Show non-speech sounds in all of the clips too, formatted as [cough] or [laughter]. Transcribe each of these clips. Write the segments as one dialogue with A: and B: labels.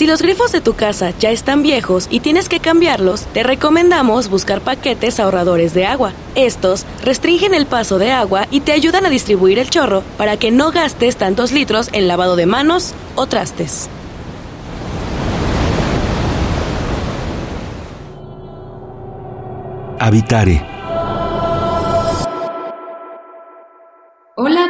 A: Si los grifos de tu casa ya están viejos y tienes que cambiarlos, te recomendamos buscar paquetes ahorradores de agua. Estos restringen el paso de agua y te ayudan a distribuir el chorro para que no gastes tantos litros en lavado de manos o trastes.
B: Habitare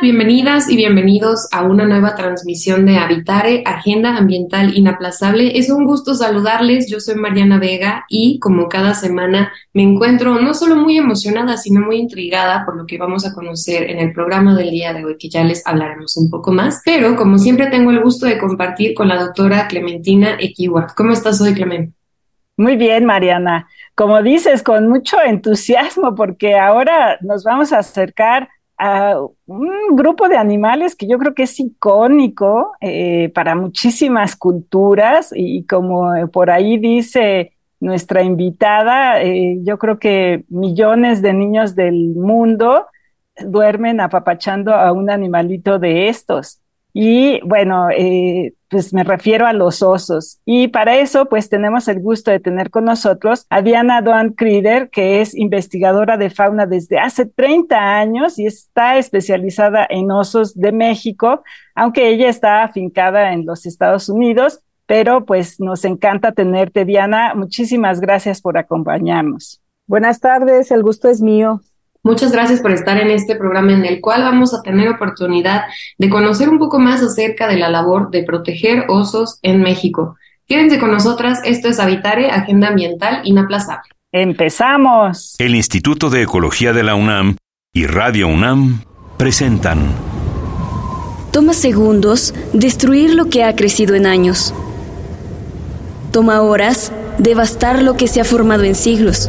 C: bienvenidas y bienvenidos a una nueva transmisión de Habitare, Agenda Ambiental Inaplazable. Es un gusto saludarles, yo soy Mariana Vega y como cada semana me encuentro no solo muy emocionada, sino muy intrigada por lo que vamos a conocer en el programa del día de hoy, que ya les hablaremos un poco más. Pero como siempre tengo el gusto de compartir con la doctora Clementina Equiwa. ¿Cómo estás hoy, Clement?
D: Muy bien, Mariana. Como dices, con mucho entusiasmo, porque ahora nos vamos a acercar a un grupo de animales que yo creo que es icónico eh, para muchísimas culturas y como por ahí dice nuestra invitada, eh, yo creo que millones de niños del mundo duermen apapachando a un animalito de estos. Y bueno, eh, pues me refiero a los osos. Y para eso, pues tenemos el gusto de tener con nosotros a Diana Doan Crider, que es investigadora de fauna desde hace 30 años y está especializada en osos de México, aunque ella está afincada en los Estados Unidos. Pero pues nos encanta tenerte, Diana. Muchísimas gracias por acompañarnos.
E: Buenas tardes, el gusto es mío.
C: Muchas gracias por estar en este programa en el cual vamos a tener oportunidad de conocer un poco más acerca de la labor de proteger osos en México. Quédense con nosotras, esto es Habitare, Agenda Ambiental Inaplazable.
D: ¡Empezamos!
B: El Instituto de Ecología de la UNAM y Radio UNAM presentan.
F: Toma segundos destruir lo que ha crecido en años. Toma horas devastar lo que se ha formado en siglos.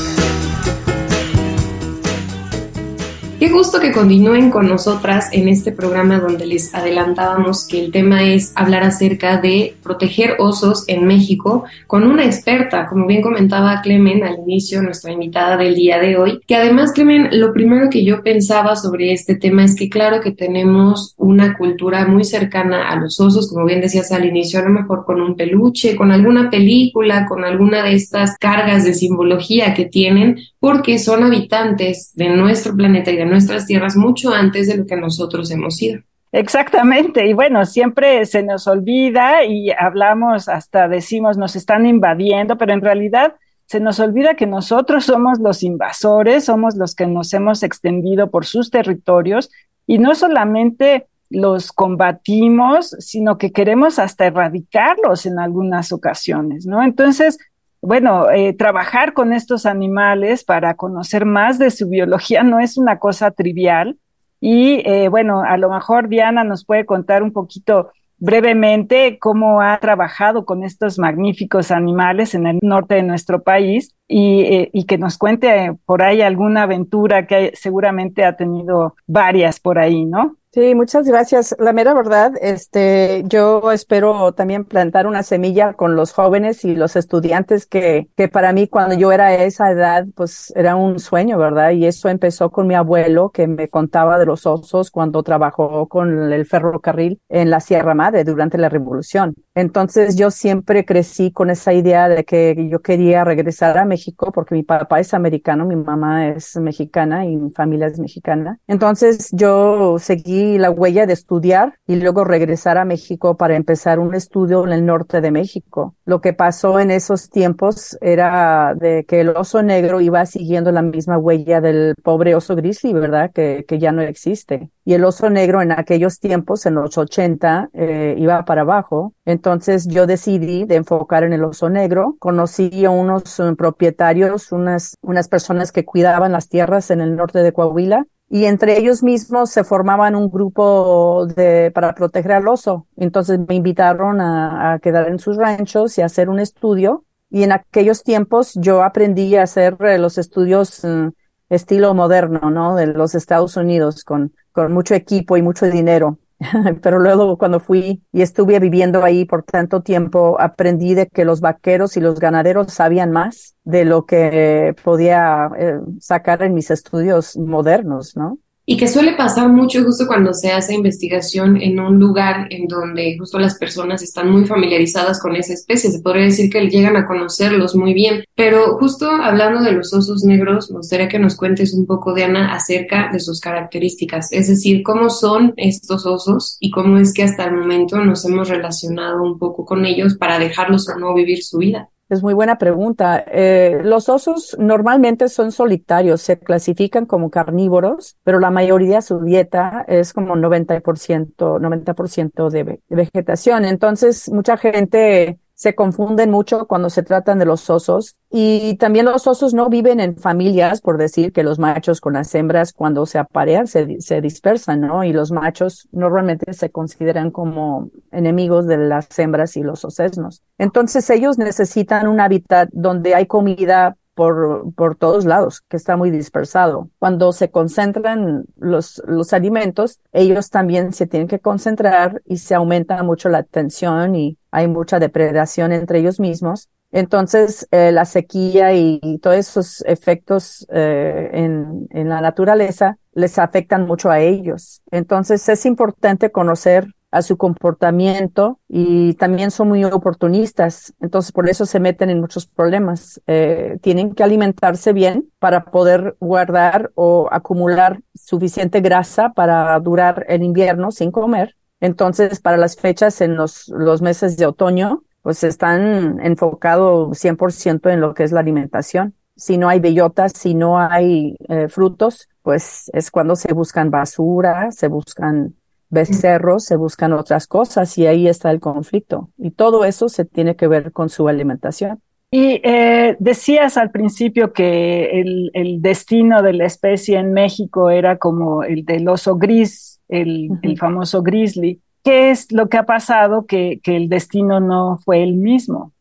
C: Qué gusto que continúen con nosotras en este programa donde les adelantábamos que el tema es hablar acerca de proteger osos en México con una experta, como bien comentaba Clemen al inicio, nuestra invitada del día de hoy, que además Clemen, lo primero que yo pensaba sobre este tema es que claro que tenemos una cultura muy cercana a los osos, como bien decías al inicio, a lo mejor con un peluche, con alguna película, con alguna de estas cargas de simbología que tienen, porque son habitantes de nuestro planeta y de nuestras tierras mucho antes de lo que nosotros hemos sido.
D: Exactamente, y bueno, siempre se nos olvida y hablamos, hasta decimos, nos están invadiendo, pero en realidad se nos olvida que nosotros somos los invasores, somos los que nos hemos extendido por sus territorios y no solamente los combatimos, sino que queremos hasta erradicarlos en algunas ocasiones, ¿no? Entonces, bueno, eh, trabajar con estos animales para conocer más de su biología no es una cosa trivial. Y eh, bueno, a lo mejor Diana nos puede contar un poquito brevemente cómo ha trabajado con estos magníficos animales en el norte de nuestro país y, eh, y que nos cuente por ahí alguna aventura que seguramente ha tenido varias por ahí, ¿no?
E: Sí, muchas gracias. La mera verdad, este, yo espero también plantar una semilla con los jóvenes y los estudiantes que, que para mí cuando yo era esa edad, pues era un sueño, ¿verdad? Y eso empezó con mi abuelo que me contaba de los osos cuando trabajó con el ferrocarril en la Sierra Madre durante la Revolución. Entonces yo siempre crecí con esa idea de que yo quería regresar a México porque mi papá es americano, mi mamá es mexicana y mi familia es mexicana. Entonces yo seguí la huella de estudiar y luego regresar a México para empezar un estudio en el norte de México. Lo que pasó en esos tiempos era de que el oso negro iba siguiendo la misma huella del pobre oso grizzly, ¿verdad? Que, que ya no existe. Y el oso negro en aquellos tiempos, en los 80, eh, iba para abajo. Entonces yo decidí de enfocar en el oso negro. Conocí a unos eh, propietarios, unas, unas personas que cuidaban las tierras en el norte de Coahuila y entre ellos mismos se formaban un grupo de, para proteger al oso. Entonces me invitaron a, quedar en sus ranchos y hacer un estudio. Y en aquellos tiempos yo aprendí a hacer eh, los estudios mm, estilo moderno, ¿no? De los Estados Unidos con, con mucho equipo y mucho dinero. [laughs] Pero luego cuando fui y estuve viviendo ahí por tanto tiempo, aprendí de que los vaqueros y los ganaderos sabían más de lo que podía eh, sacar en mis estudios modernos, ¿no?
C: Y que suele pasar mucho justo cuando se hace investigación en un lugar en donde justo las personas están muy familiarizadas con esa especie. Se podría decir que llegan a conocerlos muy bien. Pero justo hablando de los osos negros, me gustaría que nos cuentes un poco, Diana, acerca de sus características. Es decir, cómo son estos osos y cómo es que hasta el momento nos hemos relacionado un poco con ellos para dejarlos o no vivir su vida.
E: Es muy buena pregunta. Eh, los osos normalmente son solitarios, se clasifican como carnívoros, pero la mayoría de su dieta es como 90%, 90% de vegetación. Entonces, mucha gente se confunden mucho cuando se tratan de los osos y también los osos no viven en familias, por decir que los machos con las hembras cuando se aparean se, se dispersan, ¿no? Y los machos normalmente se consideran como enemigos de las hembras y los osesnos. Entonces ellos necesitan un hábitat donde hay comida por, por todos lados, que está muy dispersado. Cuando se concentran los, los alimentos, ellos también se tienen que concentrar y se aumenta mucho la tensión y hay mucha depredación entre ellos mismos. Entonces, eh, la sequía y, todos esos efectos eh, en, en la naturaleza les afectan mucho a ellos. Entonces, es importante conocer a su comportamiento y también son muy oportunistas, entonces por eso se meten en muchos problemas. Eh, tienen que alimentarse bien para poder guardar o acumular suficiente grasa para durar el invierno sin comer. Entonces, para las fechas en los, los meses de otoño, pues están enfocados 100% en lo que es la alimentación. Si no hay bellotas, si no hay eh, frutos, pues es cuando se buscan basura, se buscan becerros, se buscan otras cosas y ahí está el conflicto. Y todo eso se tiene que ver con su alimentación.
D: Y eh, decías al principio que el, el, destino de la especie en México era como el del oso gris, el, el famoso grizzly. ¿Qué es lo que ha pasado que, que el destino no fue el mismo?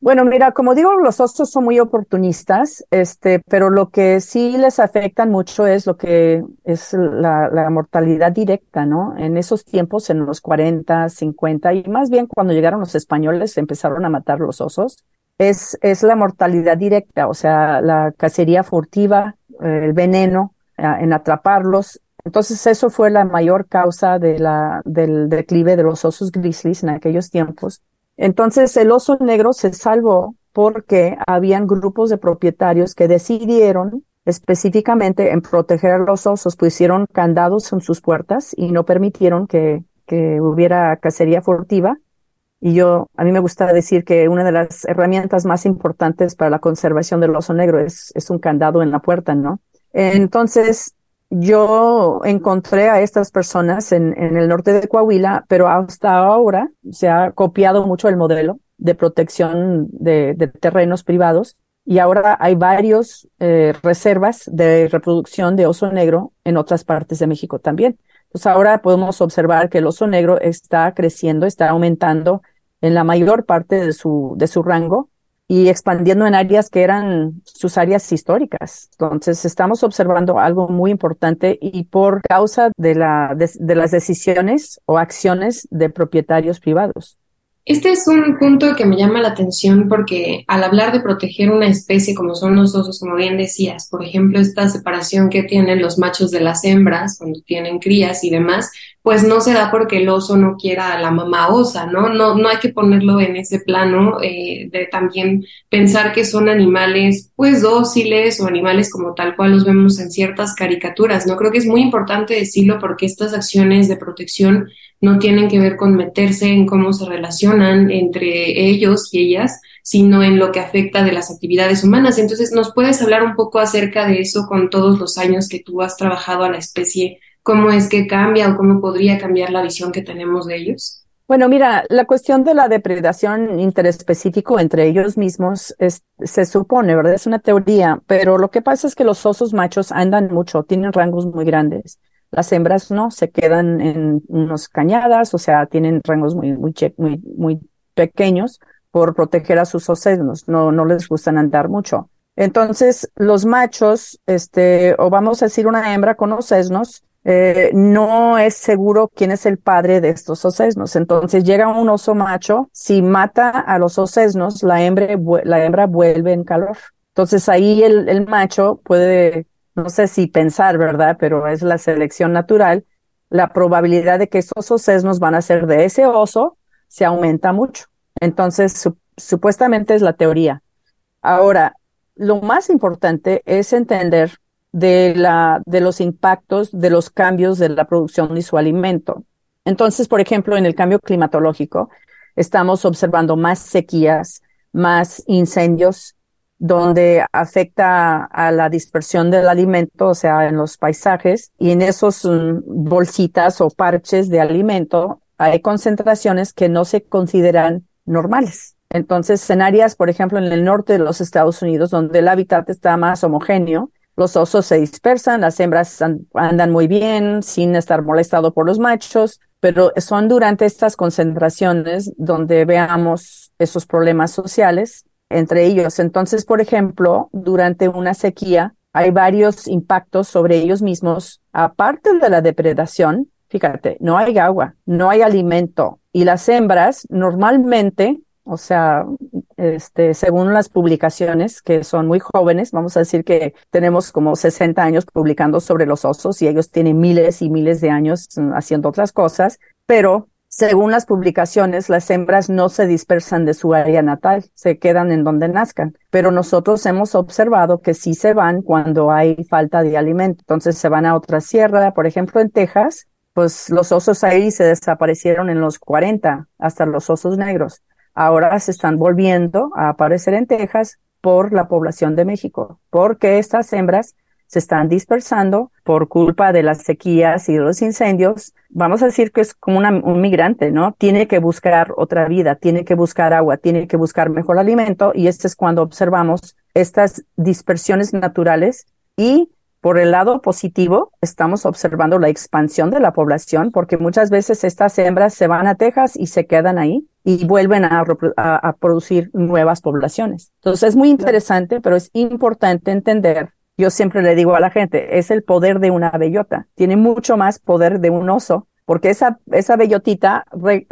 E: Bueno, mira, como digo, los osos son muy oportunistas, este, pero lo que sí les afecta mucho es lo que es la, mortalidad directa, ¿no? En esos tiempos, en los 40, 50, y más bien cuando llegaron los españoles, empezaron a matar los osos, es, es la mortalidad directa, o sea, la cacería furtiva, el veneno en atraparlos. Entonces, eso fue la mayor causa de la, del declive de los osos grizzlies en aquellos tiempos entonces el oso negro se salvó porque habían grupos de propietarios que decidieron específicamente en proteger a los osos, pusieron candados en sus puertas y no permitieron que, que hubiera cacería furtiva. Y yo, a mí me gusta decir que una de las herramientas más importantes para la conservación del oso negro es, es un candado en la puerta, ¿no? Entonces, yo encontré a estas personas en, el norte de Coahuila, pero hasta ahora se ha copiado mucho el modelo de protección de, de terrenos privados y ahora hay varios eh, reservas de reproducción de oso negro en otras partes de México también. Entonces ahora podemos observar que el oso negro está creciendo, está aumentando en la mayor parte de su, de su rango y expandiendo en áreas que eran sus áreas históricas. Entonces, estamos observando algo muy importante y por causa de, la, de, las decisiones o acciones de propietarios privados.
C: Este es un punto que me llama la atención porque al hablar de proteger una especie como son los osos, como bien decías, por ejemplo, esta separación que tienen los machos de las hembras cuando tienen crías y demás, pues no se da porque el oso no quiera a la mamá osa, ¿no? No, no hay que ponerlo en ese plano eh, de también pensar que son animales pues dóciles o animales como tal cual los vemos en ciertas caricaturas, ¿no? Creo que es muy importante decirlo porque estas acciones de protección no tienen que ver con meterse en cómo se relacionan entre ellos y ellas, sino en lo que afecta de las actividades humanas. Entonces, ¿nos puedes hablar un poco acerca de eso con todos los años que tú has trabajado a la especie? ¿Cómo es que cambia o cómo podría cambiar la visión que tenemos de ellos?
E: Bueno, mira, la cuestión de la depredación interespecífico entre ellos mismos se supone, ¿verdad? Es una teoría, pero lo que pasa es que los osos machos andan mucho, tienen rangos muy grandes. Las hembras no, se quedan en unos cañadas, o sea, tienen rangos muy, muy, muy, pequeños por proteger a sus océanos, no, no les gustan andar mucho. Entonces, los machos, este, o vamos a decir una hembra con ocesnos, eh, no es seguro quién es el padre de estos ocesnos. Entonces llega un oso macho, si mata a los ocesnos, la hembra, la hembra vuelve en calor. Entonces ahí el, el macho puede no sé si pensar, ¿verdad? Pero es la selección natural, la probabilidad de que esos ocesnos van a ser de ese oso se aumenta mucho. Entonces, supuestamente es la teoría. Ahora, lo más importante es entender de, la, de los impactos de los cambios de la producción de su alimento. Entonces, por ejemplo, en el cambio climatológico, estamos observando más sequías, más incendios, donde afecta a la dispersión del alimento, o sea, en los paisajes, y en esos mm, bolsitas o parches de alimento hay concentraciones que no se consideran normales. Entonces, en áreas, por ejemplo, en el norte de los Estados Unidos, donde el hábitat está más homogéneo, los osos se dispersan, las hembras andan muy bien sin estar molestado por los machos, pero son durante estas concentraciones donde veamos esos problemas sociales entre ellos. Entonces, por ejemplo, durante una sequía hay varios impactos sobre ellos mismos, aparte de la depredación. Fíjate, no hay agua, no hay alimento y las hembras normalmente, o sea, este, según las publicaciones que son muy jóvenes, vamos a decir que tenemos como 60 años publicando sobre los osos y ellos tienen miles y miles de años mm, haciendo otras cosas, pero según las publicaciones, las hembras no se dispersan de su área natal, se quedan en donde nazcan, pero nosotros hemos observado que sí se van cuando hay falta de alimento. Entonces se van a otra sierra, por ejemplo, en Texas, pues los osos ahí se desaparecieron en los 40, hasta los osos negros. Ahora se están volviendo a aparecer en Texas por la población de México, porque estas hembras se están dispersando por culpa de las sequías y de los incendios. Vamos a decir que es como un migrante, ¿no? Tiene que buscar otra vida, tiene que buscar agua, tiene que buscar mejor alimento y este es cuando observamos estas dispersiones naturales y por el lado positivo, estamos observando la expansión de la población porque muchas veces estas hembras se van a Texas y se quedan ahí y vuelven a, a producir nuevas poblaciones. Entonces es muy interesante, pero es importante entender yo siempre le digo a la gente, es el poder de una bellota. Tiene mucho más poder de un oso, porque esa, esa bellotita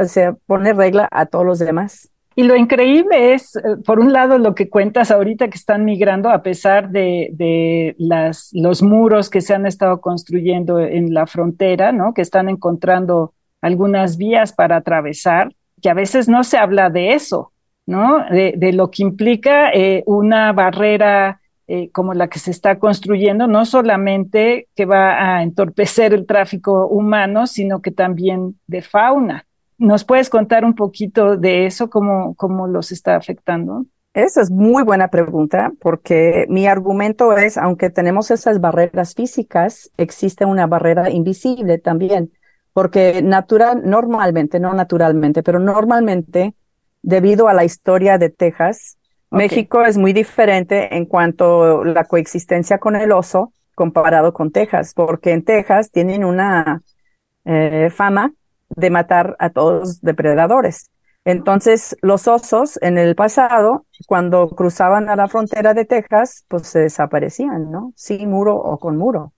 E: se pone regla a todos los demás.
D: Y lo increíble es, eh, por un lado, lo que cuentas ahorita que están migrando a pesar de, los muros que se han estado construyendo en la frontera, ¿no? Que están encontrando algunas vías para atravesar, que a veces no se habla de eso, ¿no? De, de lo que implica eh, una barrera eh, como la que se está construyendo, no solamente que va a entorpecer el tráfico humano, sino que también de fauna. ¿Nos puedes contar un poquito de eso, cómo, cómo los está afectando?
E: Esa es muy buena pregunta porque mi argumento es, aunque tenemos esas barreras físicas, existe una barrera invisible también, porque natural, normalmente, no naturalmente, pero normalmente, debido a la historia de Texas, México es muy diferente en cuanto a la coexistencia con el oso comparado con Texas, porque en Texas tienen una eh, fama de matar a todos depredadores. Entonces, los osos en el pasado, cuando cruzaban a la frontera de Texas, pues se desaparecían, ¿no? Sin muro o con muro.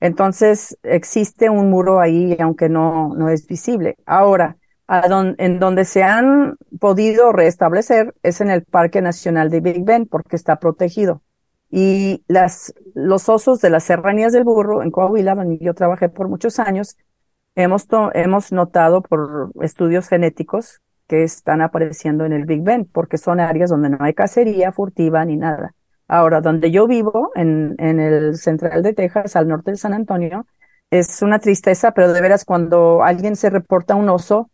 E: Entonces, existe un muro ahí, aunque no, no es visible. Ahora, en donde se han podido restablecer es en el Parque Nacional de Big Bend porque está protegido. Y las, los osos de las serranías del burro en Coahuila, donde yo trabajé por muchos años, hemos, hemos notado por estudios genéticos que están apareciendo en el Big Bend, porque son áreas donde no hay cacería furtiva ni nada. Ahora, donde yo vivo, en, en el central de Texas, al norte de San Antonio, es una tristeza, pero de veras cuando alguien se reporta un oso,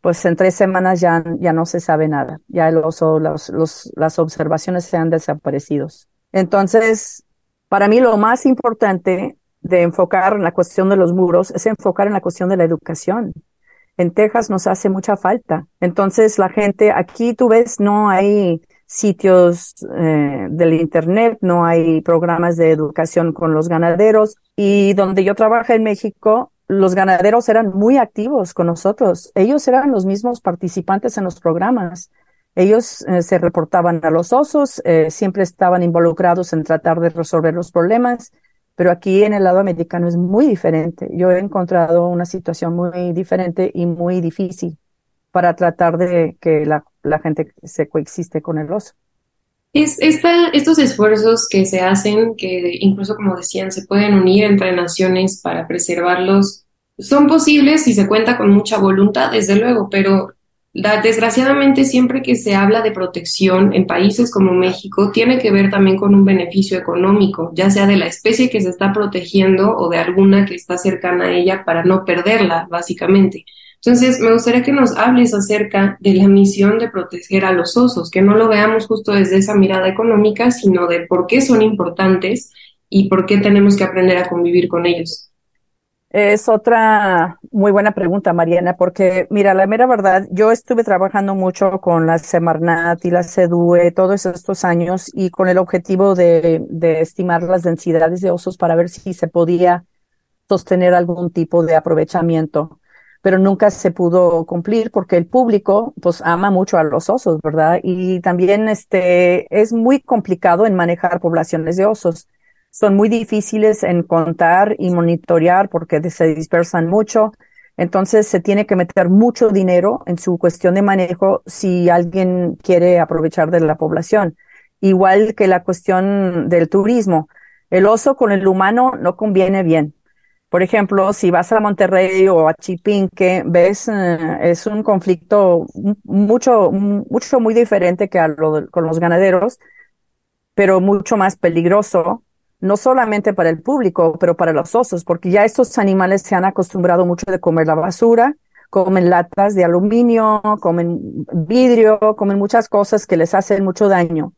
E: pues en tres semanas ya, ya no se sabe nada. Ya el oso, los, las observaciones se han desaparecido. Entonces, para mí lo más importante de enfocar en la cuestión de los muros es enfocar en la cuestión de la educación. En Texas nos hace mucha falta. Entonces, la gente, aquí tú ves, no hay sitios eh, del Internet, no hay programas de educación con los ganaderos. Y donde yo trabajé en México, los ganaderos eran muy activos con nosotros. Ellos eran los mismos participantes en los programas. Ellos eh, se reportaban a los osos, eh, siempre estaban involucrados en tratar de resolver los problemas, pero aquí en el lado americano es muy diferente. Yo he encontrado una situación muy diferente y muy difícil para tratar de que la, gente se coexiste con el oso.
C: Es esta, estos esfuerzos que se hacen, que incluso como decían, se pueden unir entre naciones para preservarlos, son posibles si se cuenta con mucha voluntad, desde luego, pero desgraciadamente, siempre que se habla de protección en países como México, tiene que ver también con un beneficio económico, ya sea de la especie que se está protegiendo o de alguna que está cercana a ella para no perderla, básicamente. Entonces, me gustaría que nos hables acerca de la misión de proteger a los osos, que no lo veamos justo desde esa mirada económica, sino de por qué son importantes y por qué tenemos que aprender a convivir con ellos.
E: Es otra muy buena pregunta, Mariana, porque mira, la mera verdad, yo estuve trabajando mucho con la Semarnat y la CEDUE todos estos años y con el objetivo de, de estimar las densidades de osos para ver si se podía sostener algún tipo de aprovechamiento, pero nunca se pudo cumplir porque el público pues ama mucho a los osos, ¿verdad? Y también este es muy complicado en manejar poblaciones de osos son muy difíciles en contar y monitorear porque se dispersan mucho. Entonces se tiene que meter mucho dinero en su cuestión de manejo si alguien quiere aprovechar de la población. Igual que la cuestión del turismo. El oso con el humano no conviene bien. Por ejemplo, si vas a Monterrey o a Chipinque, ves, eh, es un conflicto mucho, mucho muy diferente que a lo con los ganaderos, pero mucho más peligroso no solamente para el público, pero para los osos, porque ya estos animales se han acostumbrado mucho de comer la basura, comen latas de aluminio, comen vidrio, comen muchas cosas que les hacen mucho daño.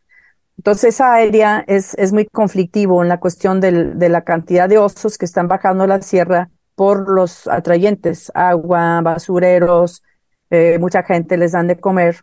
E: Entonces esa área es, es muy conflictivo en la cuestión del, de la cantidad de osos que están bajando la sierra por los atrayentes, agua, basureros, eh, mucha gente les dan de comer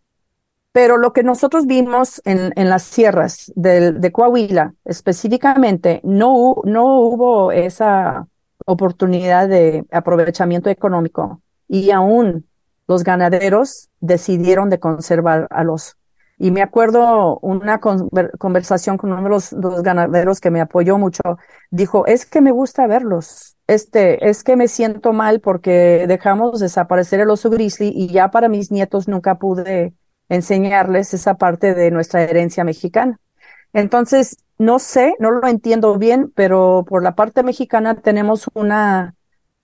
E: pero lo que nosotros vimos en, las sierras de, de, Coahuila específicamente, no, no hubo esa oportunidad de aprovechamiento económico y aún los ganaderos decidieron de conservar a los. Y me acuerdo una conversación con uno de los, los, ganaderos que me apoyó mucho. Dijo, es que me gusta verlos. Este, es que me siento mal porque dejamos desaparecer el oso grizzly y ya para mis nietos nunca pude enseñarles esa parte de nuestra herencia mexicana. Entonces, no sé, no lo entiendo bien, pero por la parte mexicana tenemos una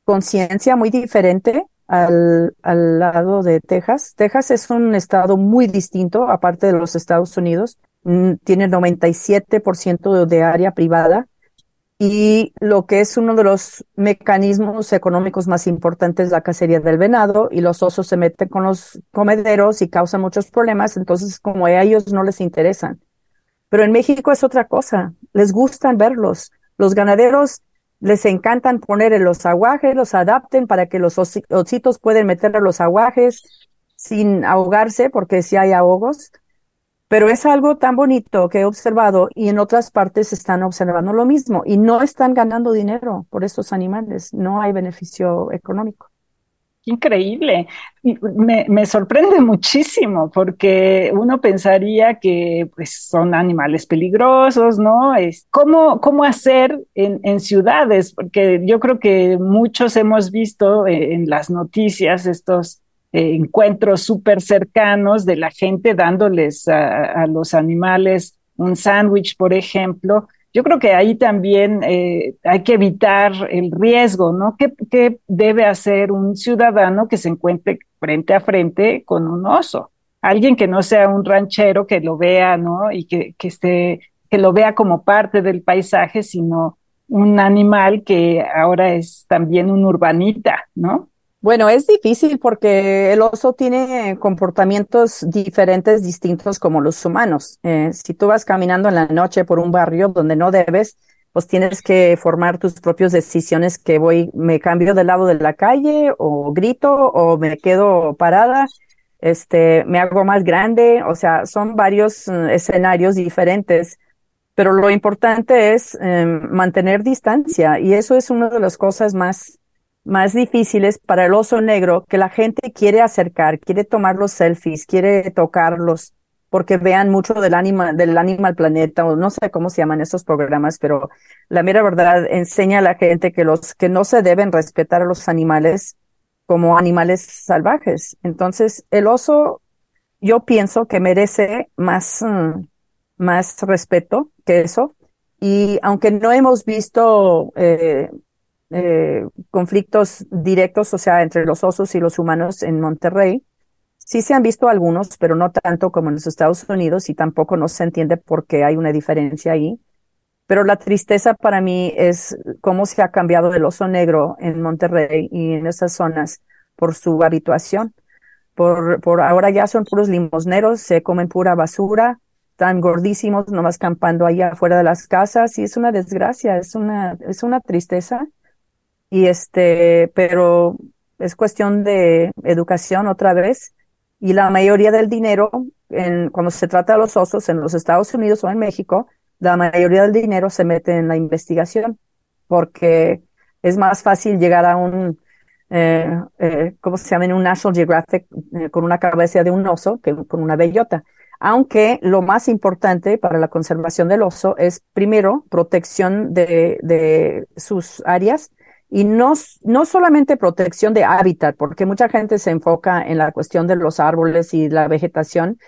E: conciencia muy diferente al, al lado de Texas. Texas es un estado muy distinto, aparte de los Estados Unidos. Mm, tiene 97% de área privada y lo que es uno de los mecanismos económicos más importantes, la cacería del venado, y los osos se meten con los comederos y causan muchos problemas, entonces como a ellos no les interesan. Pero en México es otra cosa, les gustan verlos. Los ganaderos les encantan poner en los aguajes, los adapten para que los ositos pueden meter a los aguajes sin ahogarse, porque si hay ahogos, pero es algo tan bonito que he observado y en otras partes están observando lo mismo y no están ganando dinero por estos animales, no hay beneficio económico.
D: Increíble. Me, me, sorprende muchísimo porque uno pensaría que pues, son animales peligrosos, ¿no? Es, ¿cómo, ¿Cómo hacer en, en ciudades? Porque yo creo que muchos hemos visto en las noticias estos eh, encuentros súper cercanos de la gente dándoles a, los animales un sándwich, por ejemplo. Yo creo que ahí también eh, hay que evitar el riesgo, ¿no? ¿Qué, ¿Qué, debe hacer un ciudadano que se encuentre frente a frente con un oso? Alguien que no sea un ranchero que lo vea, ¿no? Y que, que esté, que lo vea como parte del paisaje, sino un animal que ahora es también un urbanita, ¿no?
E: Bueno, es difícil porque el oso tiene comportamientos diferentes, distintos como los humanos. Eh, si tú vas caminando en la noche por un barrio donde no debes, pues tienes que formar tus propias decisiones que voy, me cambio del lado de la calle o grito o me quedo parada, este, me hago más grande. O sea, son varios eh, escenarios diferentes pero lo importante es em, mantener distancia y eso es una de las cosas más, más difíciles para el oso negro, que la gente quiere acercar, quiere tomar los selfies, quiere tocarlos, porque vean mucho del ánima, del Animal Planeta, o no sé cómo se llaman esos programas, pero la mera verdad enseña a la gente que los, que no se deben respetar a los animales como animales salvajes. Entonces, el oso, yo pienso que merece más, mm, más respeto que eso. Y aunque no hemos visto eh, eh, conflictos directos, o sea, entre los osos y los humanos en Monterrey, sí se han visto algunos, pero no tanto como en los Estados Unidos y tampoco no se entiende por qué hay una diferencia ahí. Pero la tristeza para mí es cómo se ha cambiado el oso negro en Monterrey y en esas zonas por su habituación. Por, por ahora ya son puros limosneros, se comen pura basura, están gordísimos, nomás campando allá afuera de las casas y es una desgracia, es una, es una tristeza. Y este, pero es cuestión de educación otra vez. Y la mayoría del dinero, en, cuando se trata de los osos en los Estados Unidos o en México, la mayoría del dinero se mete en la investigación, porque es más fácil llegar a un, eh, eh, ¿cómo se llama? En un National Geographic eh, con una cabeza de un oso que con una bellota aunque lo más importante para la conservación del oso es primero protección de, de sus áreas y no, no solamente protección de hábitat, porque mucha gente se enfoca en la cuestión de los árboles y la vegetación,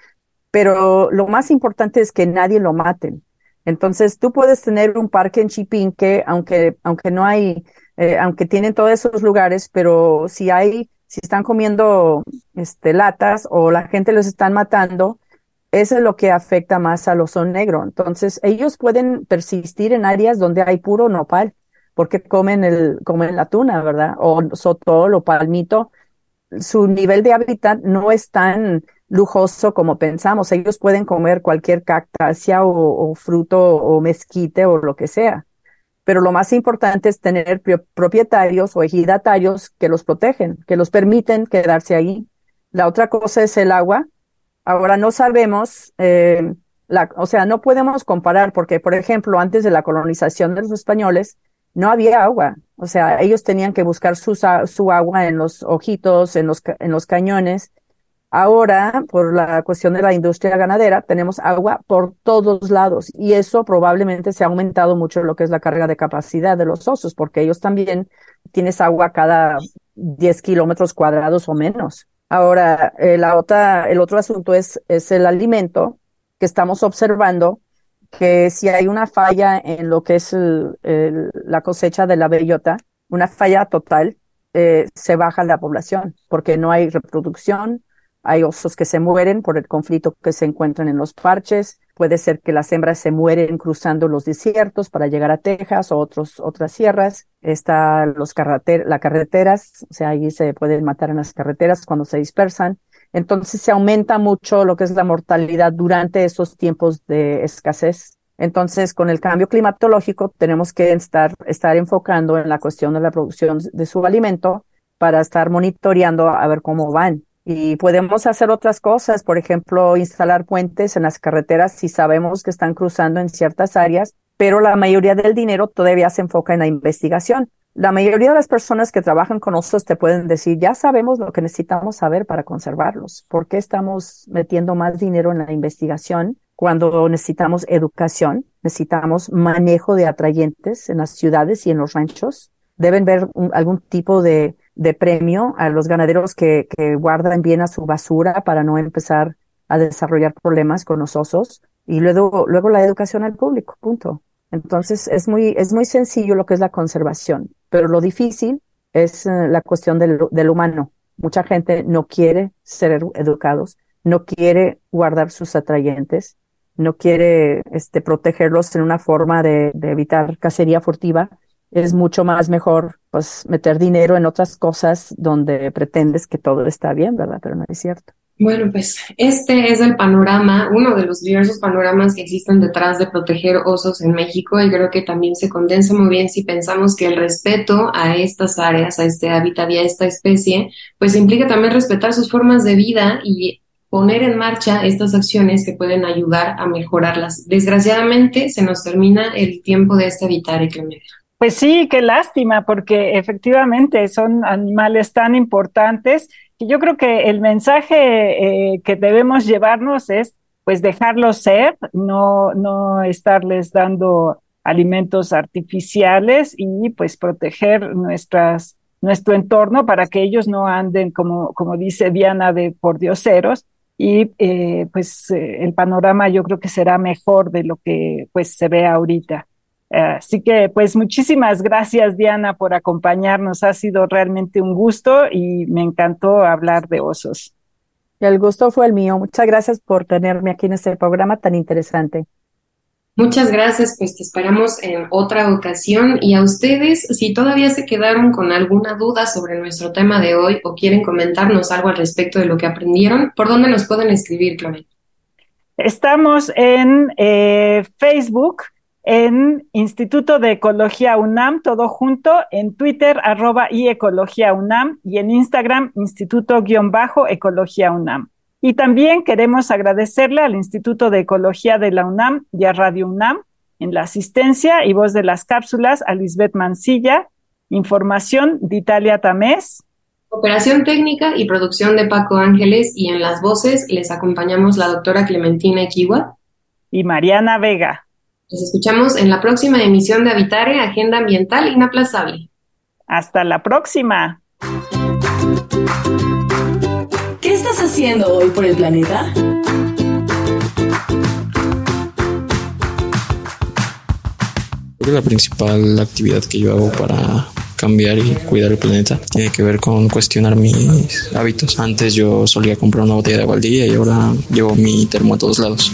E: pero lo más importante es que nadie lo maten. Entonces, tú puedes tener un parque en Chipinque, aunque, aunque no hay, eh, aunque tienen todos esos lugares, pero si hay, si están comiendo este, latas o la gente los están matando, eso es lo que afecta más al oso negro. Entonces, ellos pueden persistir en áreas donde hay puro nopal, porque comen el, comen la tuna, ¿verdad? O sotol o palmito. Su nivel de hábitat no es tan lujoso como pensamos. Ellos pueden comer cualquier cactácea o, fruto o mezquite o lo que sea. Pero lo más importante es tener propietarios o ejidatarios que los protegen, que los permiten quedarse ahí. La otra cosa es el agua Ahora no sabemos, eh, o sea, no podemos comparar porque, por ejemplo, antes de la colonización de los españoles, no había agua. O sea, ellos tenían que buscar su, agua en los ojitos, en los, en los cañones. Ahora, por la cuestión de la industria ganadera, tenemos agua por todos lados y eso probablemente se ha aumentado mucho lo que es la carga de capacidad de los osos, porque ellos también tienes agua cada 10 kilómetros cuadrados o menos. Ahora, eh, el otro asunto es el alimento que estamos observando, que si hay una falla en lo que es la cosecha de la bellota, una falla total, eh, se baja la población porque no hay reproducción, hay osos que se mueren por el conflicto que se encuentran en los parches, Puede ser que las hembras se mueren cruzando los desiertos para llegar a Texas o otros, otras sierras. Está los carreter las carreteras, o sea, ahí se pueden matar en las carreteras cuando se dispersan. Entonces se aumenta mucho lo que es la mortalidad durante esos tiempos de escasez. Entonces, con el cambio climatológico, tenemos que estar, estar enfocando en la cuestión de la producción de su alimento para estar monitoreando a ver cómo van. Y podemos hacer otras cosas, por ejemplo, instalar puentes en las carreteras si sabemos que están cruzando en ciertas áreas, pero la mayoría del dinero todavía se enfoca en la investigación. La mayoría de las personas que trabajan con nosotros te pueden decir, ya sabemos lo que necesitamos saber para conservarlos. ¿Por qué estamos metiendo más dinero en la investigación cuando necesitamos educación? Necesitamos manejo de atrayentes en las ciudades y en los ranchos. Deben ver algún tipo de de premio a los ganaderos que, que guardan bien a su basura para no empezar a desarrollar problemas con los osos y luego, luego la educación al público, punto. Entonces es muy, es muy sencillo lo que es la conservación, pero lo difícil es eh, la cuestión del, humano. Mucha gente no quiere ser educados, no quiere guardar sus atrayentes, no quiere este, protegerlos en una forma de, de evitar cacería furtiva. Es mucho más mejor pues meter dinero en otras cosas donde pretendes que todo está bien, ¿verdad? Pero no es cierto.
C: Bueno, pues este es el panorama, uno de los diversos panoramas que existen detrás de proteger osos en México y creo que también se condensa muy bien si pensamos que el respeto a estas áreas, a este hábitat y a esta especie, pues implica también respetar sus formas de vida y poner en marcha estas acciones que pueden ayudar a mejorarlas. Desgraciadamente se nos termina el tiempo de este habitar y
D: Pues sí, qué lástima, porque efectivamente son animales tan importantes yo creo que el mensaje eh, que debemos llevarnos es pues dejarlos ser, no, no estarles dando alimentos artificiales y pues proteger nuestras, nuestro entorno para que ellos no anden, como, como dice Diana, de por dioseros. Y eh, pues eh, el panorama yo creo que será mejor de lo que pues se ve ahorita. Así que pues muchísimas gracias Diana por acompañarnos. Ha sido realmente un gusto y me encantó hablar de osos.
E: El gusto fue el mío. Muchas gracias por tenerme aquí en este programa tan interesante.
C: Muchas gracias, pues te esperamos en otra ocasión y a ustedes, si todavía se quedaron con alguna duda sobre nuestro tema de hoy o quieren comentarnos algo al respecto de lo que aprendieron, ¿por dónde nos pueden escribir, Clemente?
D: Estamos en eh, Facebook en Instituto de Ecología UNAM, todo junto, en Twitter, arroba y Ecología UNAM, y en Instagram, Instituto-Ecología UNAM. Y también queremos agradecerle al Instituto de Ecología de la UNAM y a Radio UNAM en la asistencia y voz de las cápsulas a Lisbeth Mancilla, información de Italia Tamés.
C: Operación técnica y producción de Paco Ángeles y en las voces les acompañamos la doctora Clementina Equiwa
D: y Mariana Vega.
C: Nos escuchamos en la próxima emisión de Habitare, Agenda Ambiental Inaplazable.
D: Hasta la próxima.
A: ¿Qué estás haciendo hoy por el planeta?
G: la principal actividad que yo hago para cambiar y cuidar el planeta tiene que ver con cuestionar mis hábitos. Antes yo solía comprar una botella de agua al día y ahora llevo mi termo a todos lados.